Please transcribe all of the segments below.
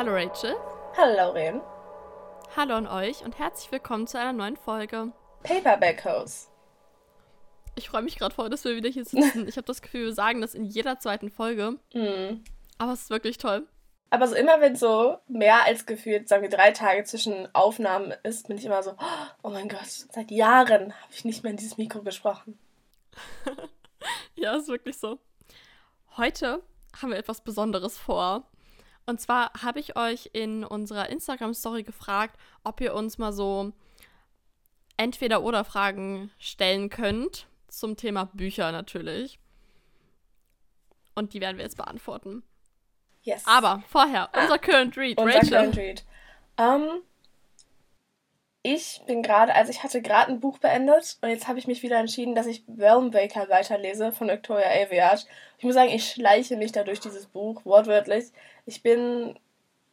Hallo Rachel. Hallo Lauren. Hallo an euch und herzlich willkommen zu einer neuen Folge. Paperback Hose. Ich freue mich gerade voll, dass wir wieder hier sitzen. Ich habe das Gefühl, wir sagen das in jeder zweiten Folge. Mm. Aber es ist wirklich toll. Aber so immer, wenn so mehr als gefühlt, sagen wir, drei Tage zwischen Aufnahmen ist, bin ich immer so, oh mein Gott, seit Jahren habe ich nicht mehr in dieses Mikro gesprochen. ja, ist wirklich so. Heute haben wir etwas Besonderes vor. Und zwar habe ich euch in unserer Instagram-Story gefragt, ob ihr uns mal so entweder oder Fragen stellen könnt. Zum Thema Bücher natürlich. Und die werden wir jetzt beantworten. Yes. Aber vorher, ah, unser Current Read. Unser Rachel. Current Read. Um, ich bin gerade, also ich hatte gerade ein Buch beendet und jetzt habe ich mich wieder entschieden, dass ich Realmwaker weiterlese von Victoria Aveyard. Ich muss sagen, ich schleiche mich da durch dieses Buch, wortwörtlich. Ich bin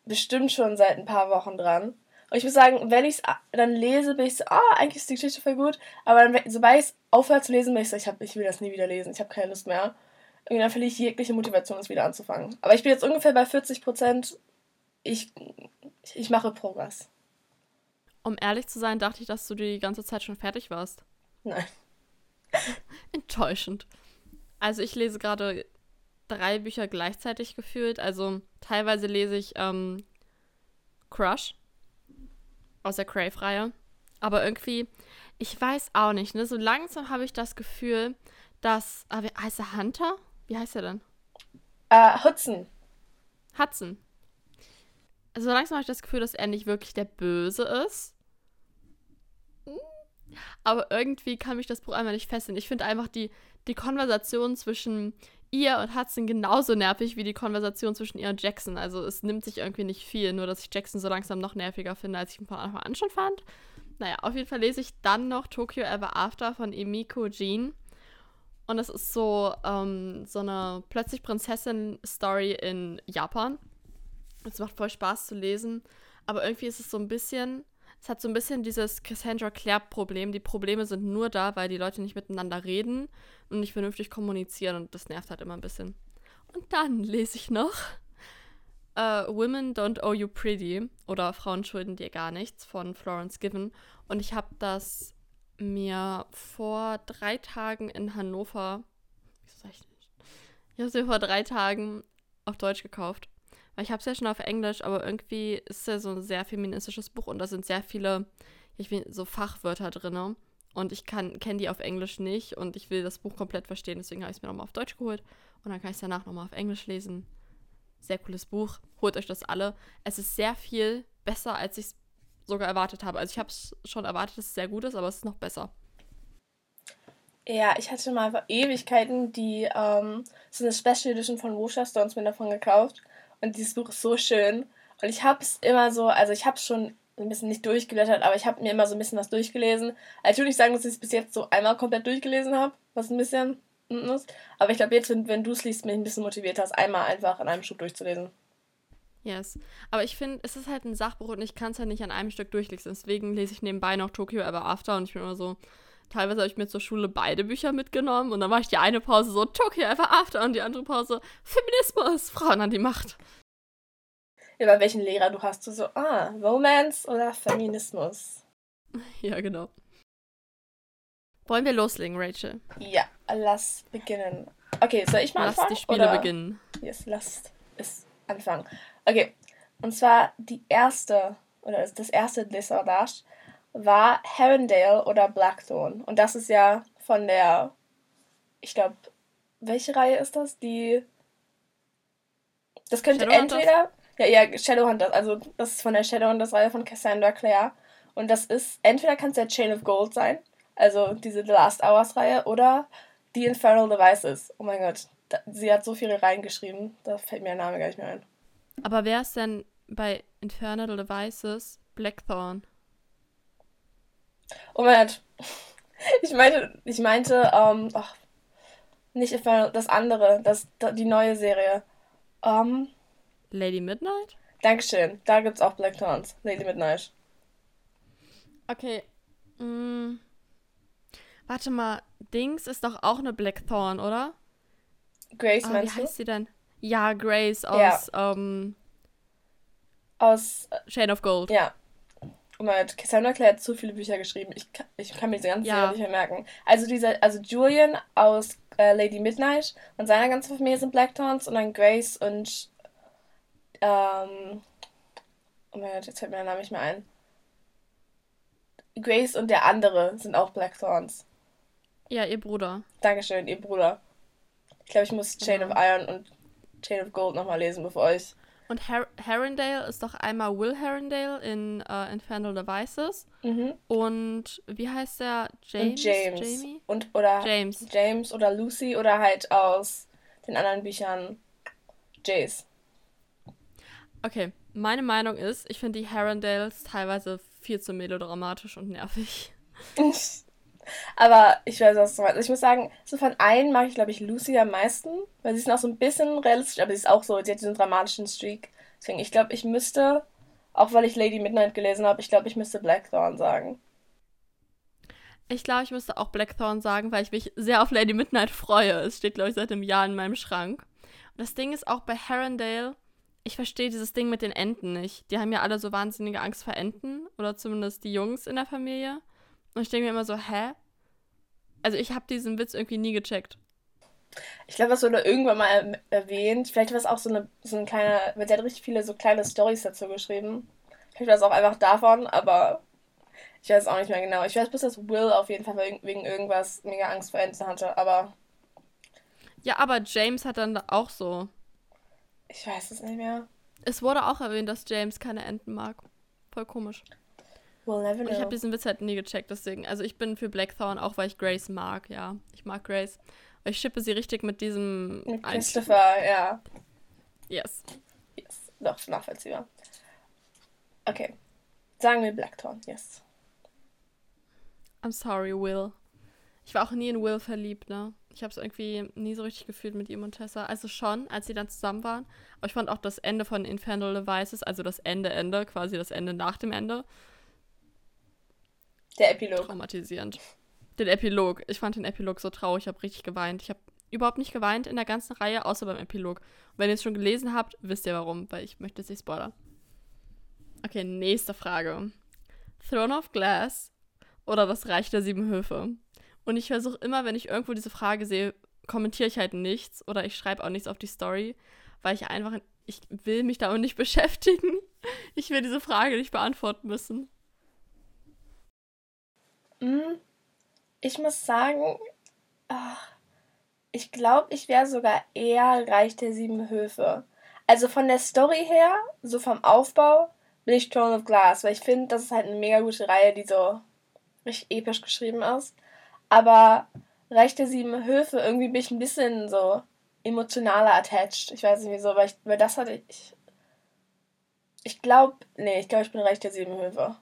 bestimmt schon seit ein paar Wochen dran. Und ich muss sagen, wenn ich es dann lese, bin ich so, ah, eigentlich ist die Geschichte voll gut. Aber dann, sobald ich es aufhöre zu lesen, bin ich so, ich, hab, ich will das nie wieder lesen. Ich habe keine Lust mehr. Und dann verliere ich jegliche Motivation, es wieder anzufangen. Aber ich bin jetzt ungefähr bei 40 Prozent. Ich, ich mache Progress. Um ehrlich zu sein, dachte ich, dass du die ganze Zeit schon fertig warst. Nein. Enttäuschend. Also ich lese gerade drei Bücher gleichzeitig gefühlt. Also teilweise lese ich ähm, Crush aus der Crave-Reihe. Aber irgendwie, ich weiß auch nicht, ne? So langsam habe ich das Gefühl, dass. Wie heißt er Hunter? Wie heißt er denn? Uh, Hudson. Hudson. Also langsam habe ich das Gefühl, dass er nicht wirklich der Böse ist. Aber irgendwie kann mich das Buch einmal nicht fesseln. Ich finde einfach die, die Konversation zwischen ihr und Hudson genauso nervig wie die Konversation zwischen ihr und Jackson. Also es nimmt sich irgendwie nicht viel, nur dass ich Jackson so langsam noch nerviger finde, als ich ihn von Anfang an schon fand. Naja, auf jeden Fall lese ich dann noch Tokyo Ever After von Emiko Jean. Und das ist so, ähm, so eine plötzlich Prinzessin-Story in Japan. Es macht voll Spaß zu lesen. Aber irgendwie ist es so ein bisschen es hat so ein bisschen dieses Cassandra Clare-Problem. Die Probleme sind nur da, weil die Leute nicht miteinander reden und nicht vernünftig kommunizieren und das nervt halt immer ein bisschen. Und dann lese ich noch uh, Women Don't Owe You Pretty oder Frauen schulden dir gar nichts von Florence Given. Und ich habe das mir vor drei Tagen in Hannover, wieso sag ich nicht? Ich habe es mir vor drei Tagen auf Deutsch gekauft. Weil ich habe es ja schon auf Englisch, aber irgendwie ist es ja so ein sehr feministisches Buch und da sind sehr viele ich will, so Fachwörter drin. Und ich kenne die auf Englisch nicht und ich will das Buch komplett verstehen. Deswegen habe ich es mir nochmal auf Deutsch geholt. Und dann kann ich es danach nochmal auf Englisch lesen. Sehr cooles Buch. Holt euch das alle. Es ist sehr viel besser, als ich es sogar erwartet habe. Also ich habe es schon erwartet, dass es sehr gut ist, aber es ist noch besser. Ja, ich hatte mal vor Ewigkeiten die, ähm, so eine Special Edition von Wosha Stones mir davon gekauft. Und dieses Buch ist so schön. Und ich habe es immer so, also ich habe es schon ein bisschen nicht durchgeblättert, aber ich habe mir immer so ein bisschen was durchgelesen. Also ich würde nicht sagen, dass ich es bis jetzt so einmal komplett durchgelesen habe, was ein bisschen ist. Aber ich glaube, jetzt, wenn, wenn du es liest, bin ich ein bisschen motiviert hast, einmal einfach in einem Schub durchzulesen. Yes. Aber ich finde, es ist halt ein Sachbuch und ich kann es halt nicht an einem Stück durchlesen. Deswegen lese ich nebenbei noch Tokyo Ever After und ich bin immer so, teilweise habe ich mir zur Schule beide Bücher mitgenommen und dann war ich die eine Pause so Tokyo Ever After und die andere Pause Feminismus, Frauen an die Macht. Über welchen Lehrer du hast, du so, ah, Romance oder Feminismus? Ja, genau. Wollen wir loslegen, Rachel? Ja, lass beginnen. Okay, soll ich mal lass anfangen? Lass die Spiele oder? beginnen. Yes, lasst es anfangen. Okay, und zwar die erste, oder das erste Dessordage war Herondale oder Blackthorn. Und das ist ja von der, ich glaube, welche Reihe ist das? Die. Das könnte entweder. Ja, ja, Shadowhunters. Also, das ist von der Shadowhunters-Reihe von Cassandra Clare. Und das ist, entweder kann es der Chain of Gold sein, also diese The Last Hours-Reihe, oder die Infernal Devices. Oh mein Gott, da, sie hat so viele reingeschrieben, da fällt mir der Name gar nicht mehr ein. Aber wer ist denn bei Infernal Devices Blackthorn? Oh mein Gott. Ich meinte, ich meinte, ähm, ach, nicht das andere, das, die neue Serie. Ähm, Lady Midnight? Dankeschön. Da gibt's auch Black Towns. Lady Midnight. Okay. Mm. Warte mal, Dings ist doch auch eine Blackthorn, oder? Grace, wie meinst du? heißt sie denn? Ja, Grace aus ähm, Aus, äh, Chain of Gold. ja. Oh mein Gott, Cassandra Clare hat zu viele Bücher geschrieben. Ich kann, ich kann mir diese ganzen Ja. Serien nicht mehr merken. Also dieser, also Julian aus äh, Lady Midnight und seine ganze Familie sind Blackthorns und dann Grace und ähm, oh mein Gott, jetzt fällt mir der Name nicht mehr ein. Grace und der andere sind auch Blackthorns. Ja, ihr Bruder. Dankeschön, ihr Bruder. Ich glaube, ich muss Chain Genau. of Iron und Chain of Gold nochmal lesen, bevor ich. Und Harrendale ist doch einmal Will Harrendale in äh, Infernal Devices. Mhm. Und wie heißt der? James? und James. Jamie? Und oder James. James oder Lucy oder halt aus den anderen Büchern Jace. Okay, meine Meinung ist, ich finde die Harrendales teilweise viel zu melodramatisch und nervig. Aber ich weiß, was du meinst. Ich muss sagen, so von allen mag ich, glaube ich, Lucy am meisten, weil sie ist noch so ein bisschen realistisch, aber sie ist auch so, sie hat diesen dramatischen Streak. Deswegen, ich glaube, ich müsste, auch weil ich Lady Midnight gelesen habe, ich glaube, ich müsste Blackthorn sagen. Ich glaube, ich müsste auch Blackthorn sagen, weil ich mich sehr auf Lady Midnight freue. Es steht, glaube ich, seit einem Jahr in meinem Schrank. Und das Ding ist auch bei Harrendale, ich verstehe dieses Ding mit den Enten nicht. Die haben ja alle so wahnsinnige Angst vor Enten. Oder zumindest die Jungs in der Familie. Und ich denke mir immer so, hä? Also ich habe diesen Witz irgendwie nie gecheckt. Ich glaube, das wurde irgendwann mal erm- erwähnt. Vielleicht war es auch so, eine, so ein kleiner, weil sie hat richtig viele so kleine Storys dazu geschrieben. Vielleicht war es auch einfach davon, aber ich weiß auch nicht mehr genau. Ich weiß bloß, dass Will auf jeden Fall wegen irgendwas mega Angst vor Enten hatte, aber Ja, aber James hat dann auch so. ich weiß es nicht mehr. Es wurde auch erwähnt, dass James keine Enten mag. Voll komisch. We'll never Und ich know. habe diesen Witz halt nie gecheckt, deswegen. Also ich bin für Blackthorn, auch weil ich Grace mag, ja. Ich mag Grace. Ich shippe sie richtig mit diesem Mit Einstieg. Christopher, ja. Yes. Yes. Doch, nachvollziehbar. Okay. Sagen wir Blackthorn, yes. I'm sorry, Will. Ich war auch nie in Will verliebt, ne? Ich habe es irgendwie nie so richtig gefühlt mit ihm und Tessa. Also schon, als sie dann zusammen waren. Aber ich fand auch das Ende von Infernal Devices, also das Ende, Ende, quasi das Ende nach dem Ende, Der Epilog. traumatisierend. Den Epilog. Ich fand den Epilog so traurig. Ich habe richtig geweint. Ich habe überhaupt nicht geweint in der ganzen Reihe, außer beim Epilog. Und wenn ihr es schon gelesen habt, wisst ihr warum, weil ich möchte es nicht spoilern. Okay, nächste Frage. Throne of Glass oder das Reich der Sieben Höfe? Und ich versuche immer, wenn ich irgendwo diese Frage sehe, kommentiere ich halt nichts oder ich schreibe auch nichts auf die Story, weil ich einfach, ich will mich damit nicht beschäftigen. Ich will diese Frage nicht beantworten müssen. Hm, Ich muss sagen, ich glaube, ich wäre sogar eher Reich der Sieben Höfe. Also von der Story her, so vom Aufbau, bin ich Throne of Glass, weil ich finde, das ist halt eine mega gute Reihe, die so richtig episch geschrieben ist. Aber Reich der Sieben Höfe, irgendwie bin ich ein bisschen so emotionaler attached. Ich weiß nicht wieso, weil, ich, weil das hatte ich. Ich glaube, nee, ich glaube, ich bin Reich der Sieben Höfe.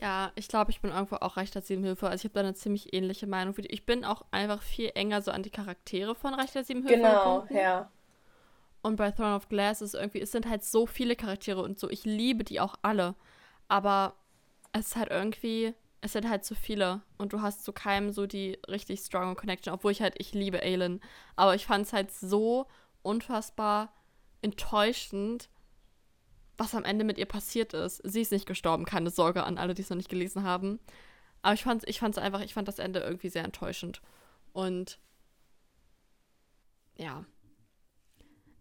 Ja, ich glaube, ich bin irgendwo auch Reich der Sieben Höfe. Also ich habe da eine ziemlich ähnliche Meinung wie. Ich bin auch einfach viel enger so an die Charaktere von Reich der Sieben Höfe Genau, gebunden. ja. Und bei Throne of Glass ist irgendwie, es sind halt so viele Charaktere und so. Ich liebe die auch alle. Aber es ist halt irgendwie, es sind halt zu viele. Und du hast zu keinem so die richtig strong Connection. Obwohl ich halt, ich liebe Aelin. Aber ich fand es halt so unfassbar enttäuschend, was am Ende mit ihr passiert ist. Sie ist nicht gestorben, keine Sorge an alle, die es noch nicht gelesen haben. Aber ich fand ich fand's einfach, ich fand das Ende irgendwie sehr enttäuschend. Und ja.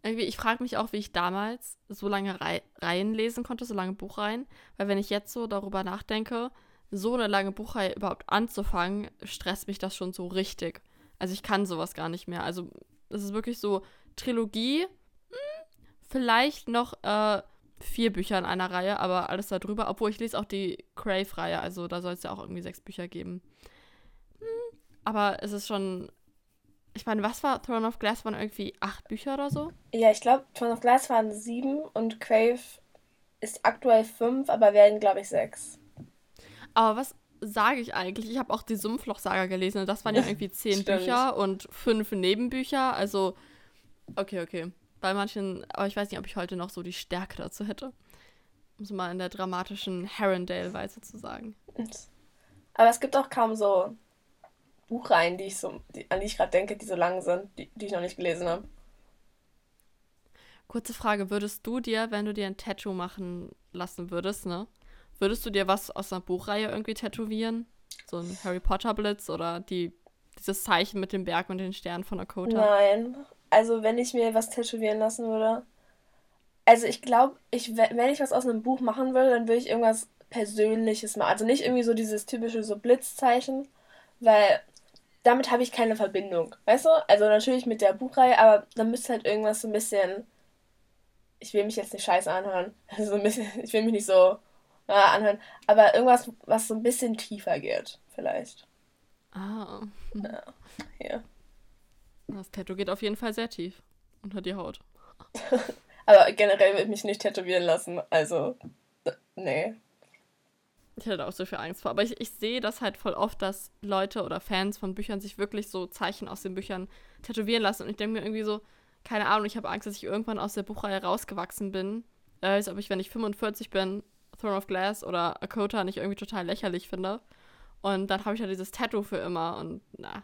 Irgendwie, ich frage mich auch, wie ich damals so lange Rei Reihen lesen konnte, so lange Buchreihen. Weil wenn ich jetzt so darüber nachdenke, so eine lange Buchreihe überhaupt anzufangen, stresst mich das schon so richtig. Also ich kann sowas gar nicht mehr. Also es ist wirklich so Trilogie, hm, vielleicht noch äh, vier Bücher in einer Reihe, aber alles darüber. Obwohl ich lese auch die Crave-Reihe, also da soll es ja auch irgendwie sechs Bücher geben. Hm, aber es ist schon. Ich meine, was war Throne of Glass? Waren irgendwie acht Bücher oder so? Ja, ich glaube, Throne of Glass waren sieben und Crave ist aktuell fünf, aber werden, glaube ich, sechs. Aber was sage ich eigentlich? Ich habe auch die Sumpfloch-Saga gelesen und das waren ja irgendwie zehn. Bücher und fünf Nebenbücher. Also, okay, okay. Bei manchen, aber ich weiß nicht, ob ich heute noch so die Stärke dazu hätte. Um es mal in der dramatischen Herondale-Weise zu sagen. Aber es gibt auch kaum so Buchreihen, die ich so, die, an die ich gerade denke, die so lang sind, die, die ich noch nicht gelesen habe. Kurze Frage, würdest du dir, wenn du dir ein Tattoo machen lassen würdest, ne? Würdest du dir was aus einer Buchreihe irgendwie tätowieren? So ein Harry Potter Blitz oder die, dieses Zeichen mit dem Berg und den Sternen von Akota? Nein. Also wenn ich mir was tätowieren lassen würde. Also ich glaube, ich, wenn ich was aus einem Buch machen würde, dann würde ich irgendwas Persönliches machen. Also nicht irgendwie so dieses typische so Blitzzeichen, weil damit habe ich keine Verbindung. Weißt du? Also natürlich mit der Buchreihe, aber dann müsste halt irgendwas so ein bisschen ich will mich jetzt nicht scheiße anhören. Also ein bisschen, ich will mich nicht so äh, anhören. Aber irgendwas, was so ein bisschen tiefer geht, vielleicht. Ah. Ja, hier. Das Tattoo geht auf jeden Fall sehr tief unter die Haut. aber generell will ich mich nicht tätowieren lassen. Also, nee. Ich hätte auch so viel Angst vor. Aber ich, ich sehe das halt voll oft, dass Leute oder Fans von Büchern sich wirklich so Zeichen aus den Büchern tätowieren lassen. Und ich denke mir irgendwie so, keine Ahnung, ich habe Angst, dass ich irgendwann aus der Buchreihe rausgewachsen bin. Äh, als ob ich, wenn ich 45 bin, Throne of Glass oder Akota nicht irgendwie total lächerlich finde. Und dann habe ich ja dieses Tattoo für immer und na.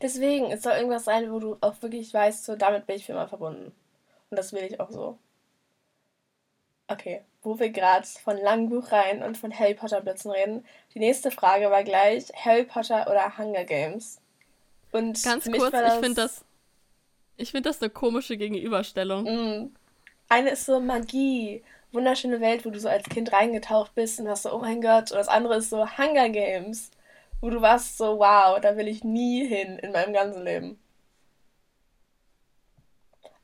Deswegen, es soll irgendwas sein, wo du auch wirklich weißt, so damit bin ich für immer verbunden. Und das will ich auch so. Okay, wo wir gerade von langen Buchreihen und von Harry Potter Blitzen reden. Die nächste Frage war gleich Harry Potter oder Hunger Games. Und ganz kurz, ich finde das ich finde das eine komische Gegenüberstellung. Mm. Eine ist so Magie, wunderschöne Welt, wo du so als Kind reingetaucht bist und hast so, oh mein Gott. Und das andere ist so Hunger Games, wo du warst so, wow, da will ich nie hin in meinem ganzen Leben.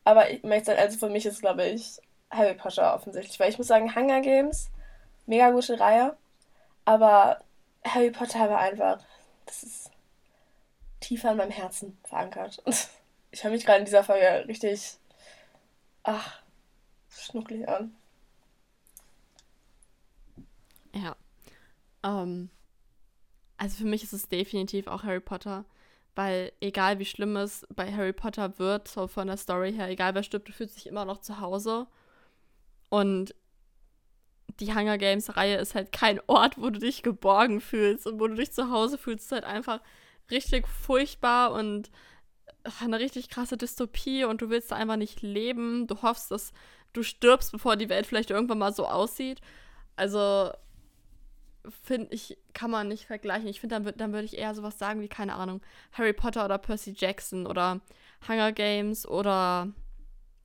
Aber ich möchte sagen, also für mich ist, glaube ich, Harry Potter offensichtlich. Weil ich muss sagen, Hunger Games, mega gute Reihe. Aber Harry Potter war einfach, das ist tiefer in meinem Herzen verankert. Ich höre mich gerade in dieser Folge richtig, ach, schnucklig an. Ja. Ähm, also für mich ist es definitiv auch Harry Potter, weil egal wie schlimm es bei Harry Potter wird, so von der Story her, egal wer stirbt, du fühlst dich immer noch zu Hause. Und die Hunger Games Reihe ist halt kein Ort, wo du dich geborgen fühlst und wo du dich zu Hause fühlst. Ist halt einfach richtig furchtbar und eine richtig krasse Dystopie und du willst da einfach nicht leben. Du hoffst, dass du stirbst, bevor die Welt vielleicht irgendwann mal so aussieht. Also finde ich, kann man nicht vergleichen. Ich finde, dann, dann würde ich eher sowas sagen wie, keine Ahnung, Harry Potter oder Percy Jackson oder Hunger Games oder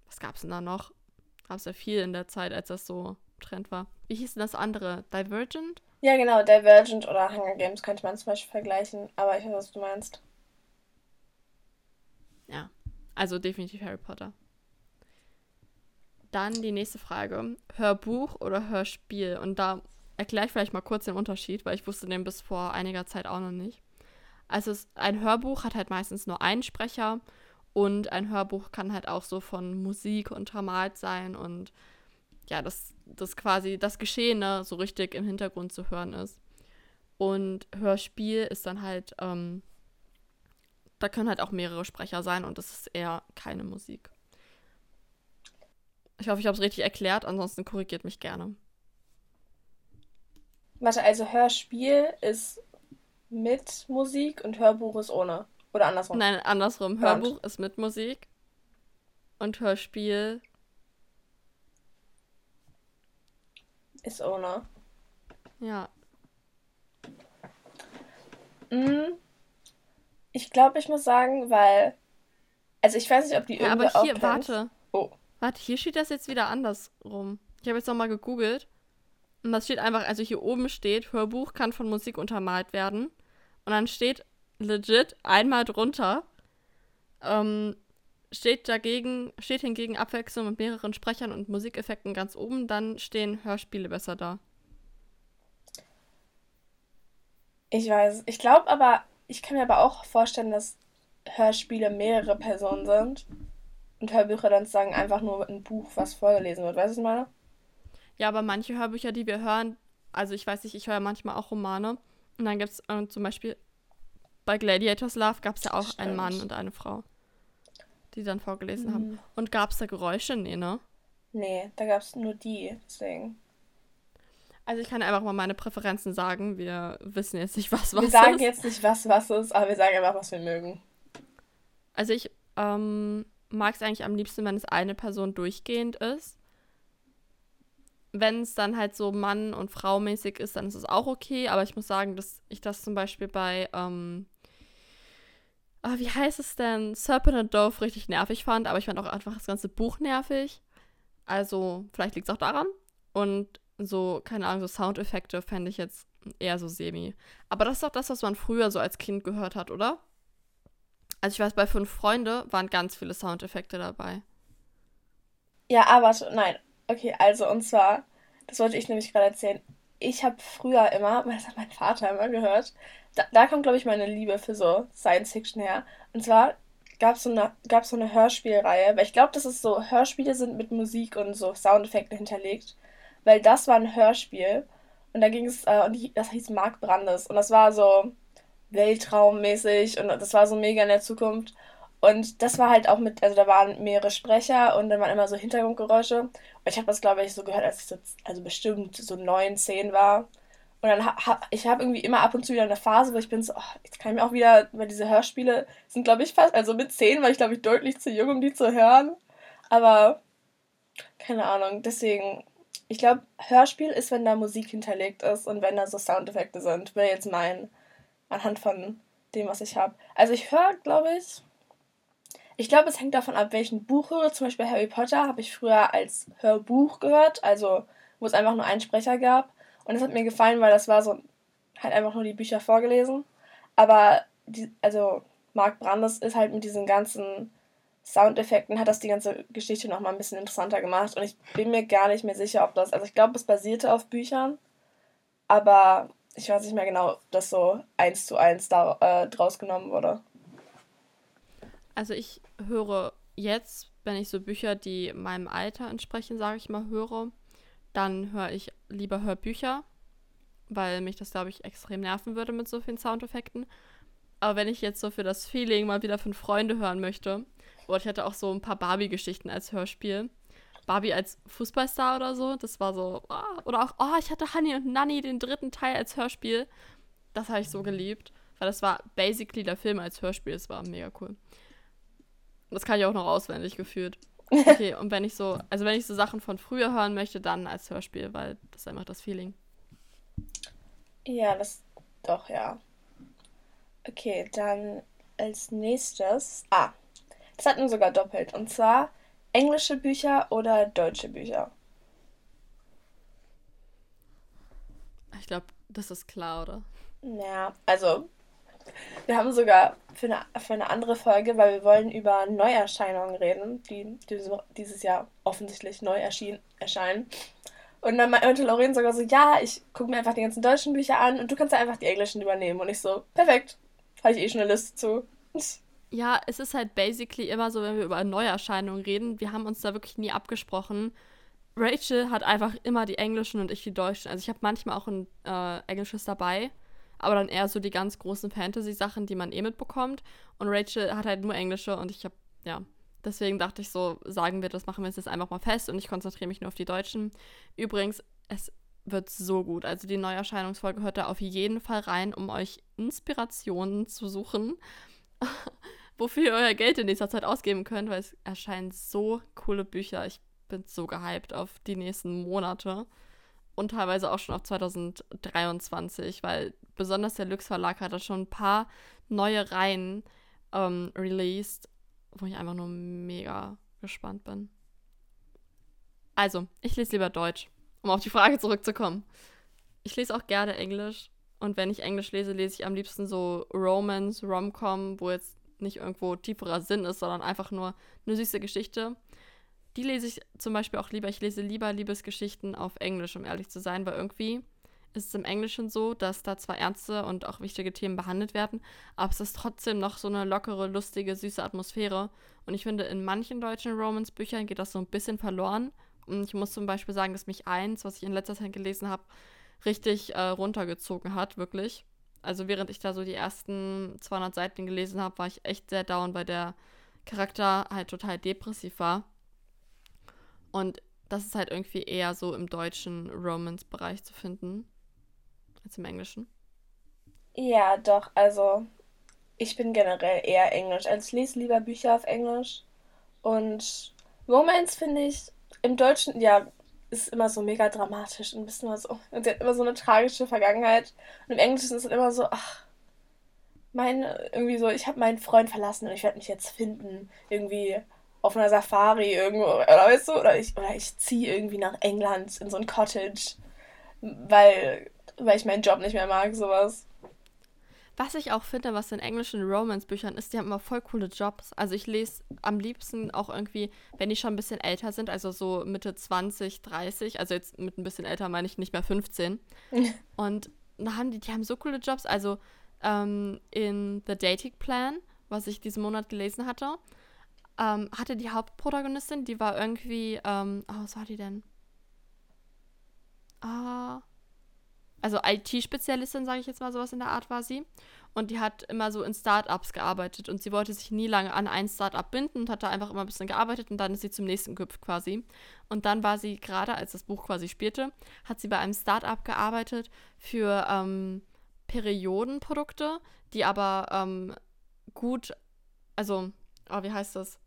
was gab es denn da noch? Gab es ja viel in der Zeit, als das so Trend war. Wie hieß denn das andere? Divergent? Ja, genau, Divergent oder Hunger Games könnte man zum Beispiel vergleichen, aber ich weiß, was du meinst. Ja, also definitiv Harry Potter. Dann die nächste Frage. Hörbuch oder Hörspiel? Und da erkläre ich vielleicht mal kurz den Unterschied, weil ich wusste den bis vor einiger Zeit auch noch nicht. Also es, ein Hörbuch hat halt meistens nur einen Sprecher und ein Hörbuch kann halt auch so von Musik untermalt sein und ja, dass das quasi das Geschehene so richtig im Hintergrund zu hören ist. Und Hörspiel ist dann halt ähm, da können halt auch mehrere Sprecher sein und das ist eher keine Musik. Ich hoffe, ich habe es richtig erklärt, ansonsten korrigiert mich gerne. Warte, also Hörspiel ist mit Musik und Hörbuch ist ohne. Oder andersrum? Nein, andersrum. Hörbuch ist mit Musik und Hörspiel ist ohne. Ja. Mhm. Ich glaube, ich muss sagen, weil. Also ich weiß nicht, ob die ja, aber hier, warte. Oh. Warte, hier steht das jetzt wieder andersrum. Ich habe jetzt nochmal gegoogelt. Und das steht einfach, also hier oben steht, Hörbuch kann von Musik untermalt werden. Und dann steht legit einmal drunter, ähm, steht dagegen, steht hingegen Abwechslung mit mehreren Sprechern und Musikeffekten ganz oben, dann stehen Hörspiele besser da. Ich weiß, ich glaube aber, ich kann mir aber auch vorstellen, dass Hörspiele mehrere Personen sind und Hörbücher dann sagen einfach nur ein Buch, was vorgelesen wird. Weißt du, was ich meine? Ja, aber manche Hörbücher, die wir hören, also ich weiß nicht, ich höre manchmal auch Romane und dann gibt es äh, zum Beispiel bei Gladiators Love gab es ja auch Stimmt. einen Mann und eine Frau, die dann vorgelesen mhm. haben. Und gab es da Geräusche? Nee, ne? Nee, da gab es nur die, deswegen. Also ich kann einfach mal meine Präferenzen sagen. Wir wissen jetzt nicht, was was ist. Wir sagen ist. jetzt nicht, was was ist, aber wir sagen einfach, was wir mögen. Also ich ähm, mag es eigentlich am liebsten, wenn es eine Person durchgehend ist. Wenn es dann halt so Mann- und Frau-mäßig ist, dann ist es auch okay. Aber ich muss sagen, dass ich das zum Beispiel bei, ähm, oh, wie heißt es denn? Serpent and Dove richtig nervig fand. Aber ich fand auch einfach das ganze Buch nervig. Also vielleicht liegt es auch daran. Und so, keine Ahnung, so Soundeffekte fände ich jetzt eher so semi. Aber das ist doch das, was man früher so als Kind gehört hat, oder? Also ich weiß, bei Fünf Freunde waren ganz viele Soundeffekte dabei. Ja, aber nein. Okay, also und zwar, das wollte ich nämlich gerade erzählen. Ich habe früher immer, das hat mein Vater immer gehört, da, da kommt, glaube ich, meine Liebe für so Science Fiction her. Und zwar gab es so eine, so eine Hörspielreihe, weil ich glaube, dass es so Hörspiele sind mit Musik und so Soundeffekten hinterlegt weil das war ein Hörspiel und da ging es, äh, das hieß Mark Brandes und das war so Weltraummäßig und das war so mega in der Zukunft. Und das war halt auch mit, also da waren mehrere Sprecher und dann waren immer so Hintergrundgeräusche. Und ich habe das, glaube ich, so gehört, als ich so, also bestimmt so neun, zehn war. Und dann ha, ich habe irgendwie immer ab und zu wieder eine Phase, wo ich bin so, oh, jetzt kann ich mir auch wieder, weil diese Hörspiele sind, glaube ich, fast, also mit zehn war ich, glaube ich, deutlich zu jung, um die zu hören. Aber keine Ahnung, deswegen ich glaube, Hörspiel ist, wenn da Musik hinterlegt ist und wenn da so Soundeffekte sind. Wäre jetzt mein, anhand von dem, was ich habe. Also ich höre, glaube ich, ich glaube, es hängt davon ab, welchen Buch höre. Zum Beispiel Harry Potter habe ich früher als Hörbuch gehört, also wo es einfach nur einen Sprecher gab. Und das hat mir gefallen, weil das war so halt einfach nur die Bücher vorgelesen. Aber die, also Mark Brandes ist halt mit diesen ganzen Soundeffekten hat das die ganze Geschichte nochmal ein bisschen interessanter gemacht. Und ich bin mir gar nicht mehr sicher, ob das. Also ich glaube, es basierte auf Büchern, aber ich weiß nicht mehr genau, ob das so eins zu eins da, äh, draus genommen wurde. Also ich höre jetzt, wenn ich so Bücher, die meinem Alter entsprechen, sage ich mal, höre, dann höre ich lieber Hörbücher, weil mich das, glaube ich, extrem nerven würde mit so vielen Soundeffekten. Aber wenn ich jetzt so für das Feeling mal wieder von Freunde hören möchte, oder ich hatte auch so ein paar Barbie-Geschichten als Hörspiel. Barbie als Fußballstar oder so, das war so. Oh, oder auch, oh, ich hatte Honey und Nanny, den dritten Teil als Hörspiel. Das habe ich so geliebt. Weil das war basically der Film als Hörspiel. Das war mega cool. Das kann ich auch noch auswendig gefühlt. Okay, und wenn ich so, also wenn ich so Sachen von früher hören möchte, dann als Hörspiel, weil das ist einfach das Feeling. Ja, das doch, ja. Okay, dann als nächstes. Ah, das hatten wir sogar doppelt. Und zwar englische Bücher oder deutsche Bücher. Ich glaube, das ist klar, oder? Ja, also wir haben sogar für eine, für eine andere Folge, weil wir wollen über Neuerscheinungen reden, die dieses Jahr offensichtlich neu erschien, erscheinen. Und dann meinte Lauren sogar so, ja, ich gucke mir einfach die ganzen deutschen Bücher an und du kannst einfach die englischen übernehmen. Und ich so, perfekt, habe ich eh schon eine Liste zu. Ja, es ist halt basically immer so, wenn wir über Neuerscheinungen reden. Wir haben uns da wirklich nie abgesprochen. Rachel hat einfach immer die englischen und ich die deutschen. Also ich habe manchmal auch ein äh, englisches dabei, aber dann eher so die ganz großen Fantasy-Sachen, die man eh mitbekommt. Und Rachel hat halt nur englische und ich habe, ja, deswegen dachte ich so, sagen wir, das machen wir jetzt einfach mal fest und ich konzentriere mich nur auf die deutschen. Übrigens, es wird so gut. Also die Neuerscheinungsfolge hört da auf jeden Fall rein, um euch Inspirationen zu suchen. wofür ihr euer Geld in nächster Zeit ausgeben könnt, weil es erscheinen so coole Bücher. Ich bin so gehypt auf die nächsten Monate und teilweise auch schon auf 2023, weil besonders der Lux Verlag hat da schon ein paar neue Reihen ähm, released, wo ich einfach nur mega gespannt bin. Also, ich lese lieber Deutsch, um auf die Frage zurückzukommen. Ich lese auch gerne Englisch und wenn ich Englisch lese, lese ich am liebsten so Romance, Rom-Com, wo jetzt nicht irgendwo tieferer Sinn ist, sondern einfach nur eine süße Geschichte. Die lese ich zum Beispiel auch lieber. Ich lese lieber Liebesgeschichten auf Englisch, um ehrlich zu sein, weil irgendwie ist es im Englischen so, dass da zwar ernste und auch wichtige Themen behandelt werden, aber es ist trotzdem noch so eine lockere, lustige, süße Atmosphäre. Und ich finde, in manchen deutschen Romance-Büchern geht das so ein bisschen verloren. Und ich muss zum Beispiel sagen, dass mich eins, was ich in letzter Zeit gelesen habe, richtig äh, runtergezogen hat, wirklich also während ich da so die ersten 200 Seiten gelesen habe, war ich echt sehr down, weil der Charakter halt total depressiv war. Und das ist halt irgendwie eher so im deutschen Romance-Bereich zu finden als im englischen. Ja, doch, also ich bin generell eher Englisch. Also ich lese lieber Bücher auf Englisch. Und Romance finde ich im Deutschen, ja, ist immer so mega dramatisch und ist immer so. Und sie hat immer so eine tragische Vergangenheit. Und im Englischen ist es immer so, ach, mein, irgendwie so, ich habe meinen Freund verlassen und ich werde mich jetzt finden. Irgendwie auf einer Safari irgendwo, oder weißt du, oder ich, oder ich ziehe irgendwie nach England in so ein Cottage, weil, weil ich meinen Job nicht mehr mag, sowas. Was ich auch finde, was in englischen Romance-Büchern ist, die haben immer voll coole Jobs. Also ich lese am liebsten auch irgendwie, wenn die schon ein bisschen älter sind, also so Mitte 20, 30, also jetzt mit ein bisschen älter meine ich nicht mehr 15. Und da haben die, die haben so coole Jobs. Also ähm, in The Dating Plan, was ich diesen Monat gelesen hatte, ähm, hatte die Hauptprotagonistin, die war irgendwie, ähm, oh, was war die denn? Ah. Also IT-Spezialistin, sage ich jetzt mal sowas in der Art war sie. Und die hat immer so in Startups gearbeitet und sie wollte sich nie lange an ein Startup binden und hat da einfach immer ein bisschen gearbeitet und dann ist sie zum nächsten gehüpft quasi. Und dann war sie gerade, als das Buch quasi spielte, hat sie bei einem Startup gearbeitet für ähm, Periodenprodukte, die aber ähm, gut, also, oh, wie heißt das?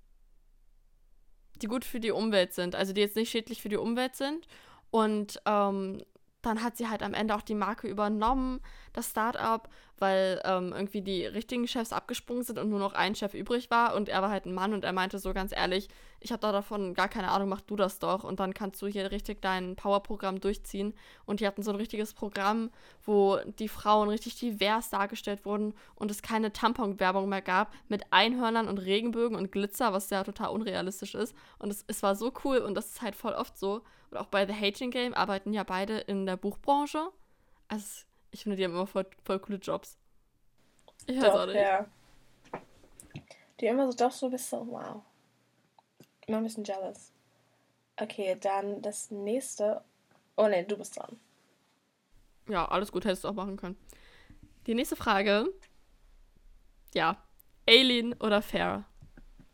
Die gut für die Umwelt sind, also die jetzt nicht schädlich für die Umwelt sind und ähm, dann hat sie halt am Ende auch die Marke übernommen, das Startup, weil ähm, irgendwie die richtigen Chefs abgesprungen sind und nur noch ein Chef übrig war und er war halt ein Mann und er meinte so ganz ehrlich, ich habe da davon gar keine Ahnung, mach du das doch und dann kannst du hier richtig dein Powerprogramm durchziehen. Und die hatten so ein richtiges Programm, wo die Frauen richtig divers dargestellt wurden und es keine Tampon-Werbung mehr gab mit Einhörnern und Regenbögen und Glitzer, was ja total unrealistisch ist. Und es, es war so cool und das ist halt voll oft so auch bei The Hating Game arbeiten ja beide in der Buchbranche. Also ich finde, die haben immer voll, voll coole Jobs. Ich weiß auch nicht. Ja. Die immer so Jobs, so bist so, wow. Immer ein bisschen jealous. Okay, dann das nächste. Oh ne, du bist dran. Ja, alles gut, hättest du auch machen können. Die nächste Frage. Ja. Aileen oder Farah?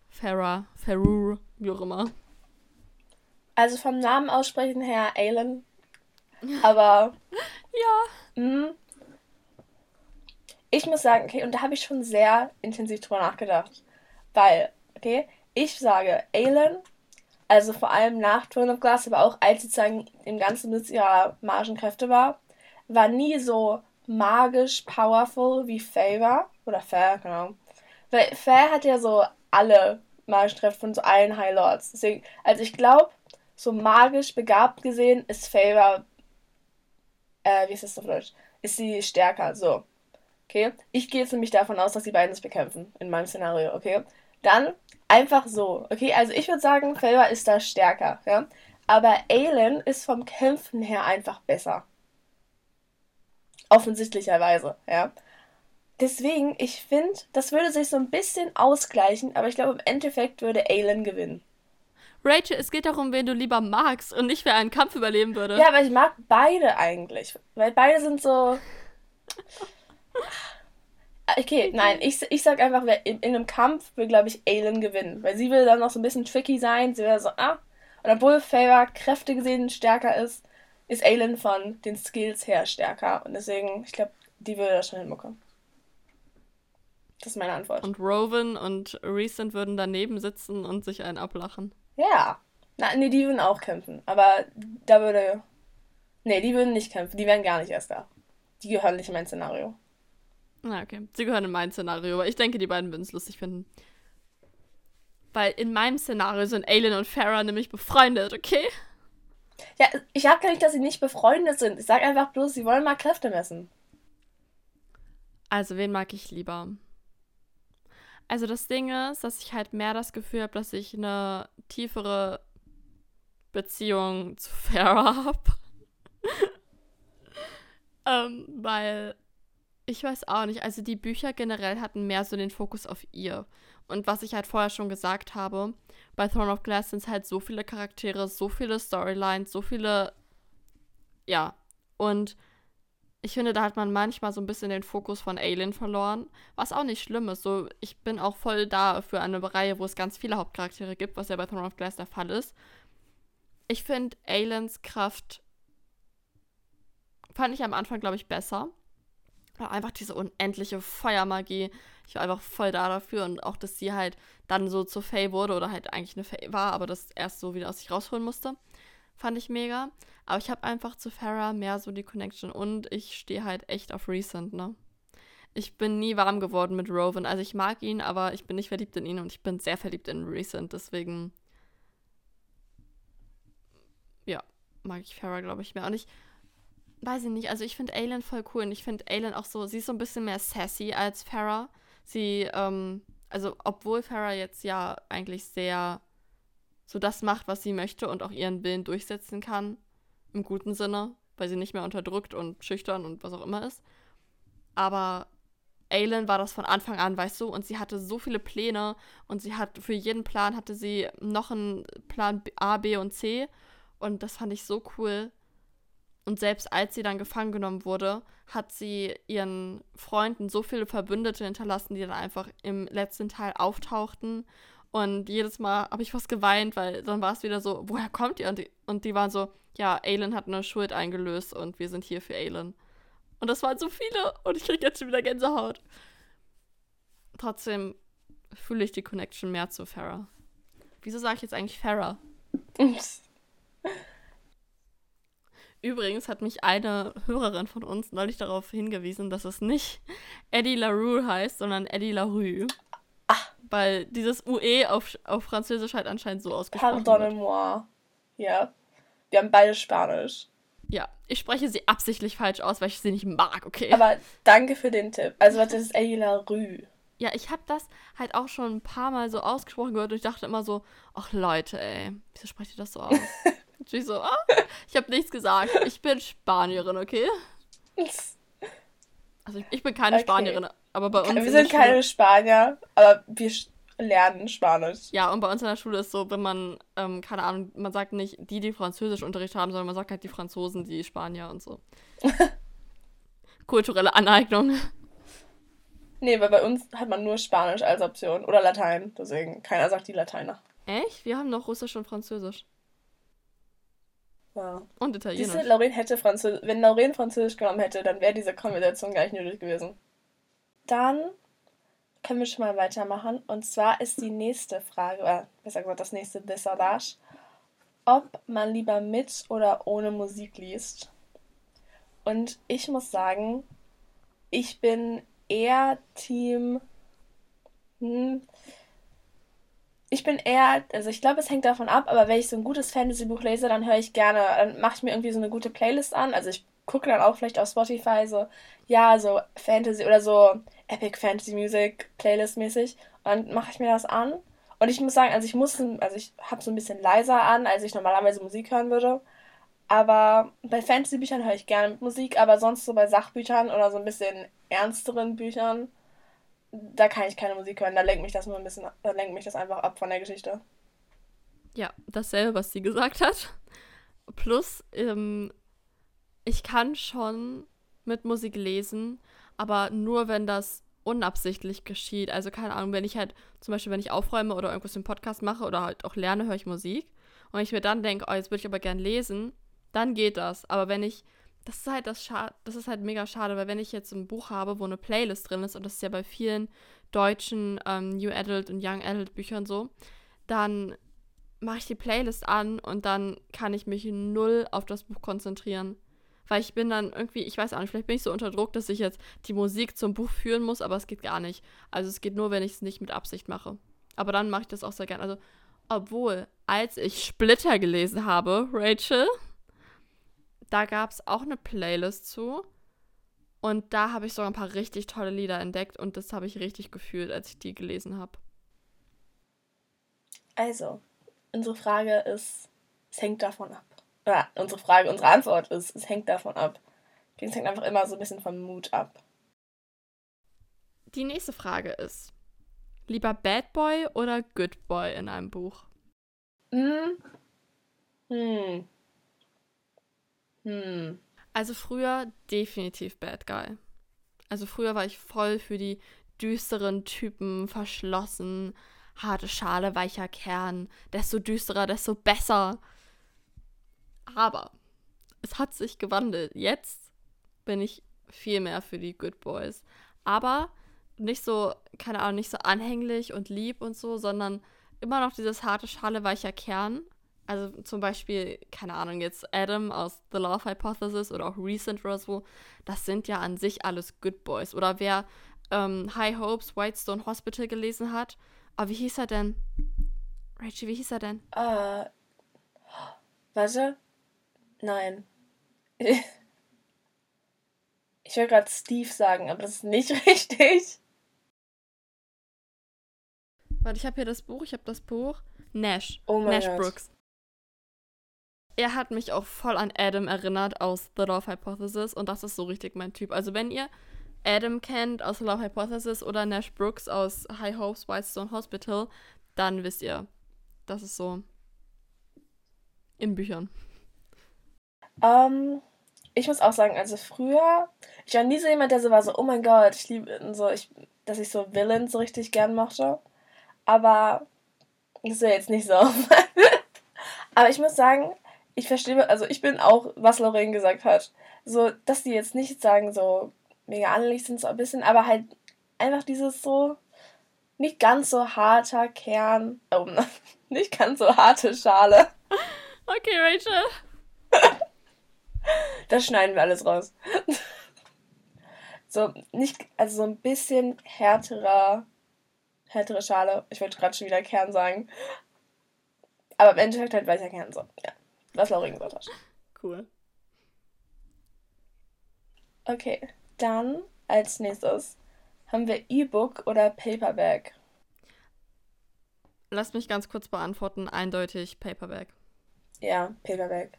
Farah, Farur, wie auch immer. Also vom Namen aussprechen her Alan. Aber. ja. Mh, ich muss sagen, okay, und da habe ich schon sehr intensiv drüber nachgedacht. Weil, okay, ich sage Alan, also vor allem nach Throne of Glass, aber auch als sie sozusagen im ganzen Besitz ihrer Margenkräfte war, war nie so magisch powerful wie war. Oder Fair, genau. Weil Fair hat ja so alle Margenkräfte von so allen High Lords. Deswegen, also ich glaube, so magisch begabt gesehen ist Favor, äh, wie ist das auf Deutsch? Ist sie stärker, so. Okay? Ich gehe jetzt nämlich davon aus, dass die beiden sich bekämpfen, in meinem Szenario, okay? Dann einfach so, okay? Also ich würde sagen, Favor ist da stärker, ja? Aber Aelin ist vom Kämpfen her einfach besser. Offensichtlicherweise, ja? Deswegen, ich finde, das würde sich so ein bisschen ausgleichen, aber ich glaube, im Endeffekt würde Aelin gewinnen. Rachel, es geht darum, wen du lieber magst und nicht, wer einen Kampf überleben würde. Ja, aber ich mag beide eigentlich. Weil beide sind so. Okay, nein, ich, ich sag einfach, wer in, in einem Kampf will, glaube ich, Aelin gewinnen. Weil sie will dann noch so ein bisschen tricky sein. Sie will so, ah. Und obwohl Favor Kräfte gesehen stärker ist, ist Aelin von den Skills her stärker. Und deswegen, ich glaube, die würde das schon hinbekommen. Das ist meine Antwort. Und Rowan und Recent würden daneben sitzen und sich einen ablachen. Ja. Na, nee, die würden auch kämpfen. Aber da würde. Nee, die würden nicht kämpfen. Die wären gar nicht erst da. Die gehören nicht in mein Szenario. Na, okay. Sie gehören in mein Szenario, aber ich denke, die beiden würden es lustig finden. Weil in meinem Szenario sind Aelin und Farah nämlich befreundet, okay? Ja, ich sag gar nicht, dass sie nicht befreundet sind. Ich sag einfach bloß, sie wollen mal Kräfte messen. Also, wen mag ich lieber? Also das Ding ist, dass ich halt mehr das Gefühl habe, dass ich eine tiefere Beziehung zu Farah habe. ähm, weil ich weiß auch nicht, also die Bücher generell hatten mehr so den Fokus auf ihr. Und was ich halt vorher schon gesagt habe, bei Throne of Glass sind es halt so viele Charaktere, so viele Storylines, so viele. Ja. Und ich finde, da hat man manchmal so ein bisschen den Fokus von Alien verloren, was auch nicht schlimm ist. So, ich bin auch voll da für eine Reihe, wo es ganz viele Hauptcharaktere gibt, was ja bei Throne of Glass der Fall ist. Ich finde Ailens Kraft fand ich am Anfang, glaube ich, besser. Aber einfach diese unendliche Feuermagie. Ich war einfach voll da dafür und auch, dass sie halt dann so zur Faye wurde oder halt eigentlich eine Faye war, aber das erst so wieder aus sich rausholen musste. Fand ich mega. Aber ich habe einfach zu Farah mehr so die Connection und ich stehe halt echt auf Recent, ne? Ich bin nie warm geworden mit Rowan. Also ich mag ihn, aber ich bin nicht verliebt in ihn und ich bin sehr verliebt in Recent. Deswegen, ja, mag ich Farah, glaube ich, mehr. Und ich weiß ich nicht, also ich finde Aylin voll cool und ich finde Aylin auch so, sie ist so ein bisschen mehr sassy als Farah. Sie, ähm, also obwohl Farah jetzt ja eigentlich sehr so das macht, was sie möchte und auch ihren Willen durchsetzen kann, im guten Sinne, weil sie nicht mehr unterdrückt und schüchtern und was auch immer ist. Aber Aylin war das von Anfang an, weißt du, und sie hatte so viele Pläne und sie hat für jeden Plan hatte sie noch einen Plan A, B und C und das fand ich so cool, und selbst als sie dann gefangen genommen wurde, hat sie ihren Freunden so viele Verbündete hinterlassen, die dann einfach im letzten Teil auftauchten. Und jedes Mal habe ich fast geweint, weil dann war es wieder so, woher kommt ihr? Und die, und die waren so, ja, Aelin hat eine Schuld eingelöst und wir sind hier für Aelin. Und das waren so viele und ich kriege jetzt schon wieder Gänsehaut. Trotzdem fühle ich die Connection mehr zu Farah. Wieso sage ich jetzt eigentlich Farah? Übrigens hat mich eine Hörerin von uns neulich darauf hingewiesen, dass es nicht Eddie LaRue heißt, sondern Eddie LaRue. Ach. Weil dieses UE auf, auf Französisch halt anscheinend so ausgesprochen Pardonnez-moi. Ja. Wir haben beide Spanisch. Ja, ich spreche sie absichtlich falsch aus, weil ich sie nicht mag, okay? Aber danke für den Tipp. Also, das ist Eddie LaRue. Ja, ich habe das halt auch schon ein paar Mal so ausgesprochen gehört und ich dachte immer so, ach Leute, ey, wieso sprecht ihr das so aus? Und ich so, ah, ich habe nichts gesagt. Ich bin Spanierin, okay? Also ich, ich bin keine okay. Spanierin, aber bei uns. Wir sind keine Spanier, aber wir lernen Spanisch. Ja, und bei uns in der Schule ist so, wenn man, ähm, keine Ahnung, man sagt nicht die, die Französischunterricht haben, sondern man sagt halt die Franzosen, die Spanier und so. Kulturelle Aneignung. Nee, weil bei uns hat man nur Spanisch als Option oder Latein, deswegen keiner sagt die Lateiner. Echt? Wir haben noch Russisch und Französisch. Ja. Und Italienisch. Diese Lauren hätte Französisch, wenn Lauren Französisch genommen hätte, dann wäre diese Konversation gar nicht nötig gewesen. Dann können wir schon mal weitermachen. Und zwar ist die nächste Frage, oder besser gesagt das nächste Dessalage, ob man lieber mit oder ohne Musik liest. Und ich muss sagen, ich bin eher Team. Hm, ich bin eher, also ich glaube, es hängt davon ab, aber wenn ich so ein gutes Fantasy-Buch lese, dann höre ich gerne, dann mache ich mir irgendwie so eine gute Playlist an. Also ich gucke dann auch vielleicht auf Spotify so, ja, so Fantasy oder so Epic Fantasy Music Playlist mäßig. Und dann mache ich mir das an. Und ich muss sagen, also ich muss, also ich habe so ein bisschen leiser an, als ich normalerweise Musik hören würde. Aber bei Fantasy-Büchern höre ich gerne Musik, aber sonst so bei Sachbüchern oder so ein bisschen ernsteren Büchern da kann ich keine Musik hören, da lenkt mich das nur ein bisschen, da lenkt mich das einfach ab von der Geschichte. Ja, dasselbe, was sie gesagt hat. Plus, ähm, ich kann schon mit Musik lesen, aber nur wenn das unabsichtlich geschieht. Also keine Ahnung, wenn ich halt, zum Beispiel, wenn ich aufräume oder irgendwas im Podcast mache oder halt auch lerne, höre ich Musik. Und ich mir dann denke, oh, jetzt würde ich aber gern lesen, dann geht das. Aber wenn ich das ist halt das Schade, das ist halt mega schade, weil wenn ich jetzt ein Buch habe, wo eine Playlist drin ist, und das ist ja bei vielen deutschen ähm, New Adult und Young Adult Büchern so, dann mache ich die Playlist an und dann kann ich mich null auf das Buch konzentrieren. Weil ich bin dann irgendwie, ich weiß auch nicht, vielleicht bin ich so unter Druck, dass ich jetzt die Musik zum Buch führen muss, aber es geht gar nicht. Also es geht nur, wenn ich es nicht mit Absicht mache. Aber dann mache ich das auch sehr gerne. Also, obwohl, als ich Splitter gelesen habe, Rachel, da gab es auch eine Playlist zu. Und da habe ich sogar ein paar richtig tolle Lieder entdeckt und das habe ich richtig gefühlt, als ich die gelesen habe. Also, unsere Frage ist, es hängt davon ab. Oder unsere Frage, unsere Antwort ist, es hängt davon ab. Es hängt einfach immer so ein bisschen vom Mut ab. Die nächste Frage ist, lieber Bad Boy oder Good Boy in einem Buch? Hm. Hm. Hm. Also früher definitiv Bad Guy. Also früher war ich voll für die düsteren Typen, verschlossen, harte Schale, weicher Kern. Desto düsterer, desto besser. Aber es hat sich gewandelt. Jetzt bin ich viel mehr für die Good Boys. Aber nicht so, keine Ahnung, nicht so anhänglich und lieb und so, sondern immer noch dieses harte Schale, weicher Kern. Also zum Beispiel, keine Ahnung, jetzt Adam aus The Love Hypothesis oder auch Recent Roswell, das sind ja an sich alles Good Boys. Oder wer ähm, High Hopes, Whitestone Hospital gelesen hat, aber wie hieß er denn? Rachel, wie hieß er denn? Äh, warte. Nein. Ich will gerade Steve sagen, aber das ist nicht richtig. Warte, ich habe hier das Buch, ich habe das Buch. Nash. Oh mein Nash Gott. Brooks. Er hat mich auch voll an Adam erinnert aus The Love Hypothesis und das ist so richtig mein Typ. Also wenn ihr Adam kennt aus The Love Hypothesis oder Nash Brooks aus High Hopes Whitestone Hospital, dann wisst ihr, das ist so in Büchern. Ähm, ich muss auch sagen, also früher, ich war nie so jemand, der so war, so, oh mein Gott, ich liebe so, ich, dass ich so Villains so richtig gern mochte. Aber das wäre jetzt nicht so. Aber ich muss sagen, ich verstehe, also ich bin auch, was Lorraine gesagt hat. So, dass die jetzt nicht sagen, so mega anlich sind, so ein bisschen, aber halt einfach dieses so, nicht ganz so harter Kern, oh, nicht ganz so harte Schale. Okay, Rachel. Das schneiden wir alles raus. So, nicht, also so ein bisschen härterer, härtere Schale. Ich wollte gerade schon wieder Kern sagen. Aber im Endeffekt halt weicher Kern, so, ja. Was Laurin gesagt hat. Cool. Okay, dann als nächstes haben wir E-Book oder Paperback. Lass mich ganz kurz beantworten. Eindeutig Paperback. Ja, Paperback.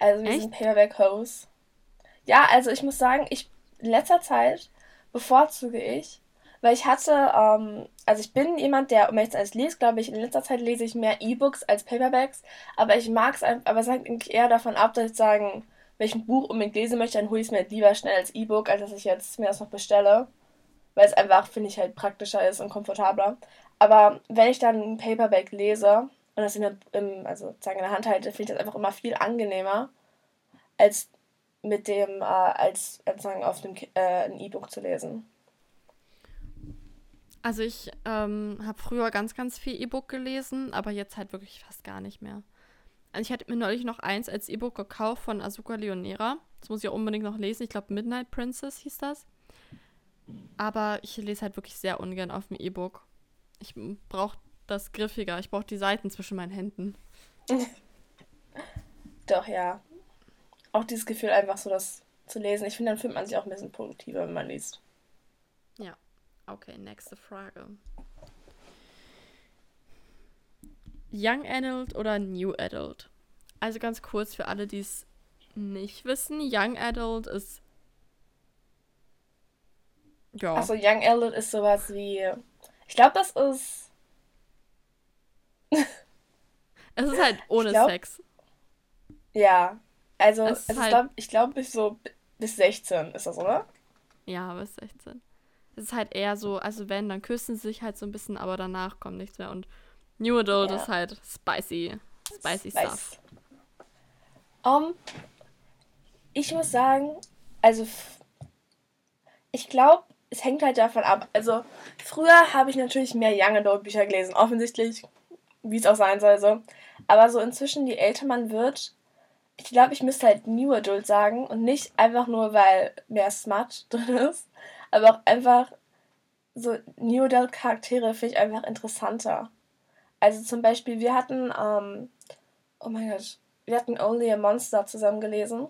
Also wir Echt? sind Paperback-Hosts. Ja, also ich muss sagen, ich in letzter Zeit bevorzuge ich, weil ich hatte, ähm, also ich bin jemand, der meistens als liest, glaube ich, in letzter Zeit lese ich mehr E-Books als Paperbacks, aber ich mag es einfach, aber es hängt eigentlich eher davon ab, dass ich sagen, wenn ich ein Buch unbedingt lesen möchte, dann hole ich es mir halt lieber schnell als E-Book, als dass ich jetzt mir das noch bestelle, weil es einfach, finde ich, halt praktischer ist und komfortabler. Aber wenn ich dann ein Paperback lese und das in der, im, also sozusagen in der Hand halte, finde ich das einfach immer viel angenehmer, als mit dem, äh, als sozusagen auf dem äh, E-Book zu lesen. Also ich ähm, habe früher ganz, ganz viel E-Book gelesen, aber jetzt halt wirklich fast gar nicht mehr. Also ich hatte mir neulich noch eins als E-Book gekauft von Asuka Leonera. Das muss ich auch unbedingt noch lesen. Ich glaube Midnight Princess hieß das. Aber ich lese halt wirklich sehr ungern auf dem E-Book. Ich brauche das griffiger. Ich brauche die Seiten zwischen meinen Händen. Doch, ja. Auch dieses Gefühl, einfach so das zu lesen. Ich finde, dann fühlt man sich auch ein bisschen produktiver, wenn man liest. Ja. Okay, nächste Frage. Young Adult oder New Adult? Also ganz kurz für alle, die es nicht wissen. Young Adult ist. Ja. Achso, Young Adult ist sowas wie. Ich glaube, das ist. es ist halt ohne glaub- Sex. Ja. Also, Es ist ist halt- glaub, ich glaube, bis so bis 16 ist das, oder? Ja, bis 16. Es ist halt eher so, also wenn, dann küssen sie sich halt so ein bisschen, aber danach kommt nichts mehr. Und New Adult Ja. ist halt spicy. Spicy stuff. Um, ich muss sagen, also ich glaube, es hängt halt davon ab. Also früher habe ich natürlich mehr Young Adult Bücher gelesen, offensichtlich, wie es auch sein soll so. Aber so inzwischen, je älter man wird, ich glaube, ich müsste halt New Adult sagen und nicht einfach nur, weil mehr Smut drin ist, aber auch einfach so New Adult Charaktere finde ich einfach interessanter. Also zum Beispiel, wir hatten, ähm, oh mein Gott, wir hatten Only a Monster zusammen gelesen.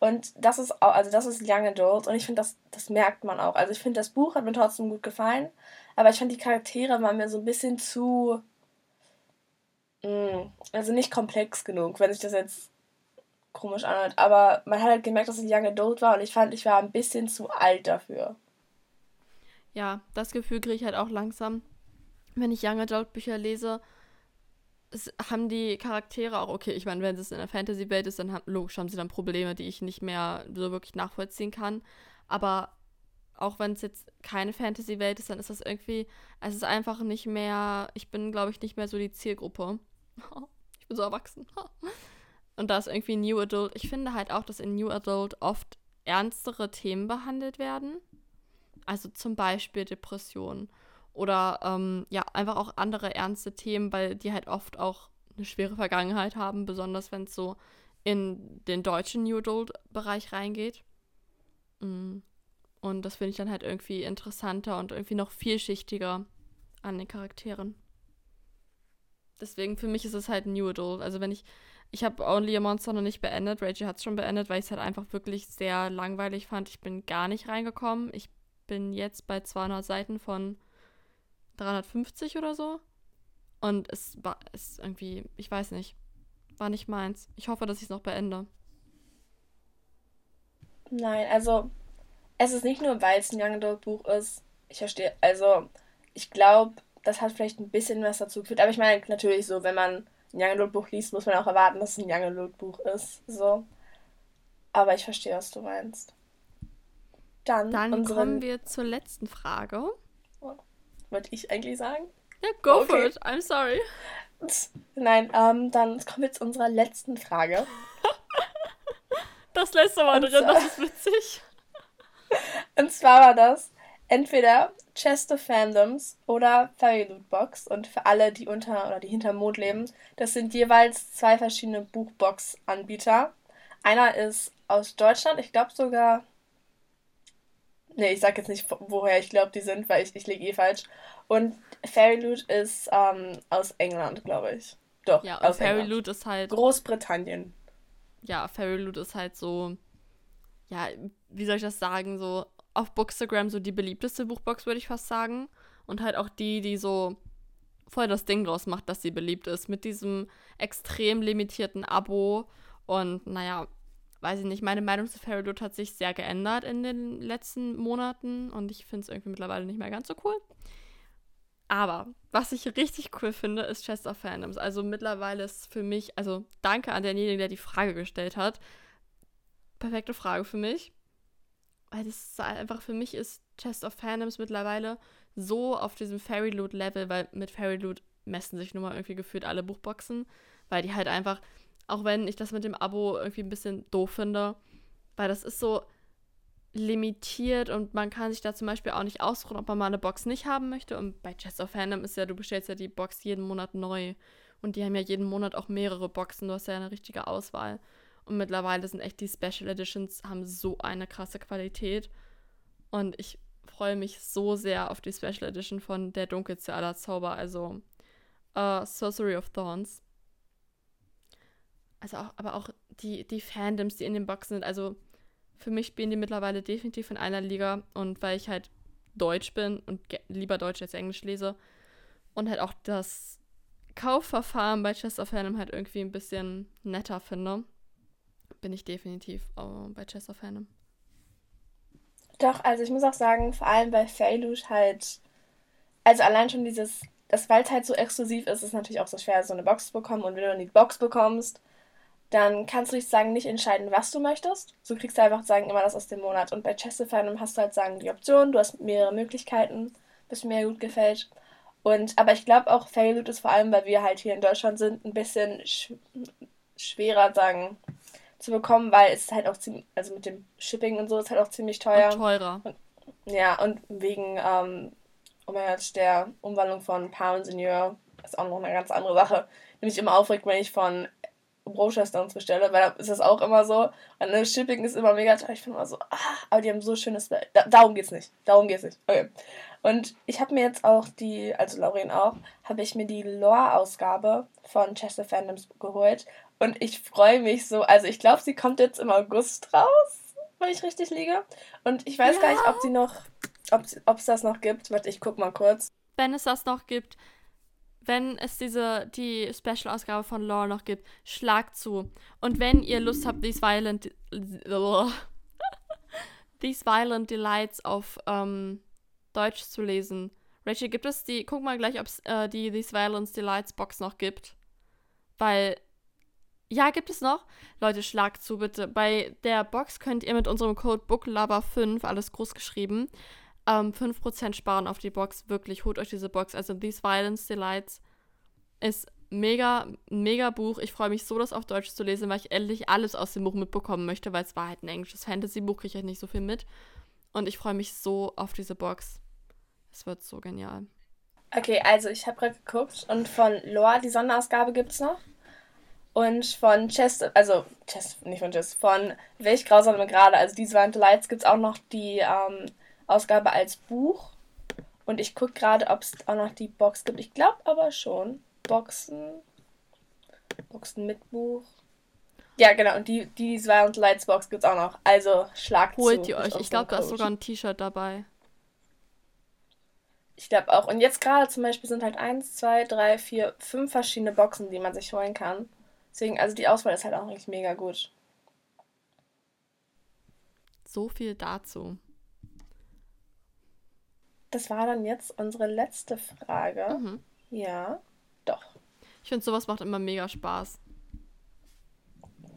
Und das ist auch, also das ist Young Adult und ich finde, das, das merkt man auch. Also ich finde, das Buch hat mir trotzdem gut gefallen, aber ich fand, die Charaktere waren mir so ein bisschen zu, also nicht komplex genug, wenn sich das jetzt komisch anhört. Aber man hat halt gemerkt, dass es Young Adult war und ich fand, ich war ein bisschen zu alt dafür. Ja, das Gefühl kriege ich halt auch langsam, wenn ich Young Adult Bücher lese. Es haben die Charaktere auch, okay, ich meine, wenn es in der Fantasy-Welt ist, dann haben, logisch haben sie dann Probleme, die ich nicht mehr so wirklich nachvollziehen kann. Aber auch wenn es jetzt keine Fantasy-Welt ist, dann ist das irgendwie, es ist einfach nicht mehr, ich bin, glaube ich, nicht mehr so die Zielgruppe. Ich bin so erwachsen. Und da ist irgendwie New Adult. Ich finde halt auch, dass in New Adult oft ernstere Themen behandelt werden. Also zum Beispiel Depressionen oder ähm, ja, einfach auch andere ernste Themen, weil die halt oft auch eine schwere Vergangenheit haben, besonders wenn es so in den deutschen New Adult-Bereich reingeht. Mm. Und das finde ich dann halt irgendwie interessanter und irgendwie noch vielschichtiger an den Charakteren. Deswegen für mich ist es halt New Adult. Also wenn ich, ich habe Only a Monster noch nicht beendet, Rachel hat es schon beendet, weil ich es halt einfach wirklich sehr langweilig fand. Ich bin gar nicht reingekommen. Ich bin jetzt bei 200 Seiten von 350 oder so. Und es war, es irgendwie, ich weiß nicht, war nicht meins. Ich hoffe, dass ich es noch beende. Nein, also es ist nicht nur, weil es ein Young Adult Buch ist. Ich verstehe, also ich glaube, das hat vielleicht ein bisschen was dazu geführt. Aber ich meine natürlich so, wenn man ein Young Adult Buch liest, muss man auch erwarten, dass es ein Young Adult Buch ist. So. Aber ich verstehe, was du meinst. Dann, Dann unseren... kommen wir zur letzten Frage. Oh, wollte ich eigentlich sagen? Ja, go okay. for it. I'm sorry. Nein, ähm, dann kommen wir zu unserer letzten Frage. das letzte Mal drin, das ist witzig. Und zwar war das entweder Chest of Fandoms oder Fairy Loot Box. Und für alle, die unter oder die hinterm Mond leben, das sind jeweils zwei verschiedene Buchbox-Anbieter. Einer ist aus Deutschland, ich glaube sogar. Nee, ich sag jetzt nicht, woher ich glaube, die sind, weil ich, ich liege eh falsch. Und Fairy Loot ist ähm, aus England, glaube ich. Doch, ja, aus Fairy. Loot ist halt. Großbritannien. Ja, Fairy Loot ist halt so. Ja, wie soll ich das sagen? So auf Bookstagram so die beliebteste Buchbox, würde ich fast sagen. Und halt auch die, die so voll das Ding draus macht, dass sie beliebt ist. Mit diesem extrem limitierten Abo. Und naja, weiß ich nicht, meine Meinung zu Fairy Loot hat sich sehr geändert in den letzten Monaten. Und ich finde es irgendwie mittlerweile nicht mehr ganz so cool. Aber was ich richtig cool finde, ist Chest of Fandoms. Also mittlerweile ist für mich, also danke an denjenigen, der die Frage gestellt hat. Perfekte Frage für mich weil das einfach für mich ist Chest of Fandoms mittlerweile so auf diesem Fairy Loot Level, weil mit Fairy Loot messen sich nun mal irgendwie gefühlt alle Buchboxen, weil die halt einfach, auch wenn ich das mit dem Abo irgendwie ein bisschen doof finde, weil das ist so limitiert und man kann sich da zum Beispiel auch nicht ausruhen, ob man mal eine Box nicht haben möchte. Und bei Chest of Fandom ist ja, du bestellst ja die Box jeden Monat neu. Und die haben ja jeden Monat auch mehrere Boxen. Du hast ja eine richtige Auswahl. Und mittlerweile sind echt die Special Editions, haben so eine krasse Qualität. Und ich freue mich so sehr auf die Special Edition von Der dunkelste aller Zauber, also uh, Sorcery of Thorns. Also auch, aber auch die, die Fandoms, die in den Boxen sind, also für mich spielen die mittlerweile definitiv in einer Liga. Und weil ich halt Deutsch bin und lieber Deutsch als Englisch lese und halt auch das Kaufverfahren bei Chester Fandom halt irgendwie ein bisschen netter finde bin ich definitiv äh, bei Chester Phantom. Doch, also ich muss auch sagen, vor allem bei Failush halt, also allein schon dieses, das weil es halt so exklusiv ist, ist natürlich auch so schwer, so eine Box zu bekommen. Und wenn du dann die Box bekommst, dann kannst du dich sagen, nicht entscheiden, was du möchtest. Du kriegst einfach sagen, immer das aus dem Monat. Und bei Chester Phantom hast du halt sagen, die Option, du hast mehrere Möglichkeiten, bis mir gut gefällt. Und, aber ich glaube auch, Failoot ist vor allem, weil wir halt hier in Deutschland sind, ein bisschen sch schwerer, sagen, zu bekommen, weil es ist halt auch ziemlich, also mit dem Shipping und so ist halt auch ziemlich teuer. Und teurer. Und, ja, und wegen, ähm, oh mein Gott, der Umwandlung von Pounds in Euro ist auch noch eine ganz andere Sache. Die mich immer aufregt, wenn ich von Rochester bestelle, weil da ist das auch immer so. Und das Shipping ist immer mega teuer. Ich finde immer so, ah, aber die haben so schönes. Da, darum geht's nicht. Darum geht's nicht. Okay. Und ich habe mir jetzt auch die, also Lauren auch, habe ich mir die Lore-Ausgabe von Chester Fandoms geholt. Und ich freue mich so. Also ich glaube, sie kommt jetzt im August raus, wenn ich richtig liege. Und ich weiß ja. gar nicht, ob sie noch, ob es das noch gibt. Warte, ich guck mal kurz. Wenn es das noch gibt, wenn es diese, die Special-Ausgabe von Lore noch gibt, schlagt zu. Und wenn ihr Lust habt, These Violent, These Violent Delights auf ähm, Deutsch zu lesen. Rachel, gibt es die, guck mal gleich, ob es äh, die These Violence Delights Box noch gibt. Weil ja, gibt es noch? Leute, schlagt zu bitte. Bei der Box könnt ihr mit unserem Code BOOKLOVER5, alles groß geschrieben, ähm, 5% sparen auf die Box. Wirklich, holt euch diese Box. Also These Violence Delights ist mega, mega Buch. Ich freue mich so, das auf Deutsch zu lesen, weil ich endlich alles aus dem Buch mitbekommen möchte, weil es war halt ein englisches Fantasy-Buch, kriege ich halt nicht so viel mit. Und ich freue mich so auf diese Box. Es wird so genial. Okay, also ich habe gerade geguckt und von Loa, die Sonderausgabe gibt es noch. Und von Chest, also Chest, nicht von Chest, von Welch grausame Gerade, also diese Wand Lights, gibt es auch noch die ähm, Ausgabe als Buch. Und ich gucke gerade, ob es auch noch die Box gibt. Ich glaube aber schon. Boxen. Boxen mit Buch. Ja, genau. Und die, die Violent Lights Box gibt es auch noch. Also schlagt Holt zu. ihr euch. Ich glaube, da ist sogar ein T-Shirt dabei. Ich glaube auch. Und jetzt gerade zum Beispiel sind halt eins, zwei, drei, vier, fünf verschiedene Boxen, die man sich holen kann. Deswegen, also die Auswahl ist halt auch eigentlich mega gut. So viel dazu. Das war dann jetzt unsere letzte Frage. Mhm. Ja, doch. Ich finde, sowas macht immer mega Spaß.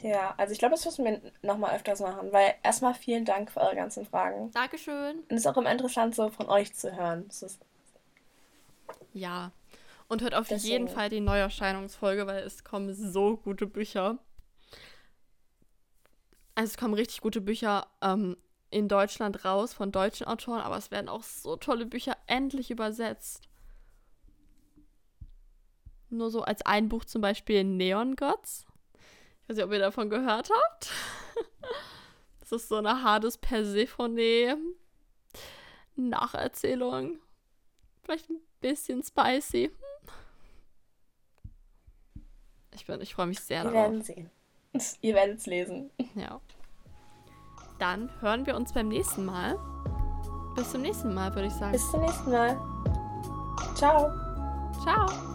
Ja, also ich glaube, das müssen wir nochmal öfters machen, weil erstmal vielen Dank für eure ganzen Fragen. Dankeschön. Und es ist auch immer interessant, so von euch zu hören. ja. Und hört auf Deswegen. jeden Fall die Neuerscheinungsfolge, weil es kommen so gute Bücher. Also es kommen richtig gute Bücher ähm, in Deutschland raus von deutschen Autoren, aber es werden auch so tolle Bücher endlich übersetzt. Nur so als ein Buch zum Beispiel Neon Gods. Ich weiß nicht, ob ihr davon gehört habt. Das ist so eine Hades Persephone Nacherzählung. Vielleicht ein bisschen spicy. Ich, ich freue mich sehr Wir darauf. Wir werden sehen. Ihr werdet es lesen. Ja. Dann hören wir uns beim nächsten Mal. Bis zum nächsten Mal, würde ich sagen. Bis zum nächsten Mal. Ciao. Ciao.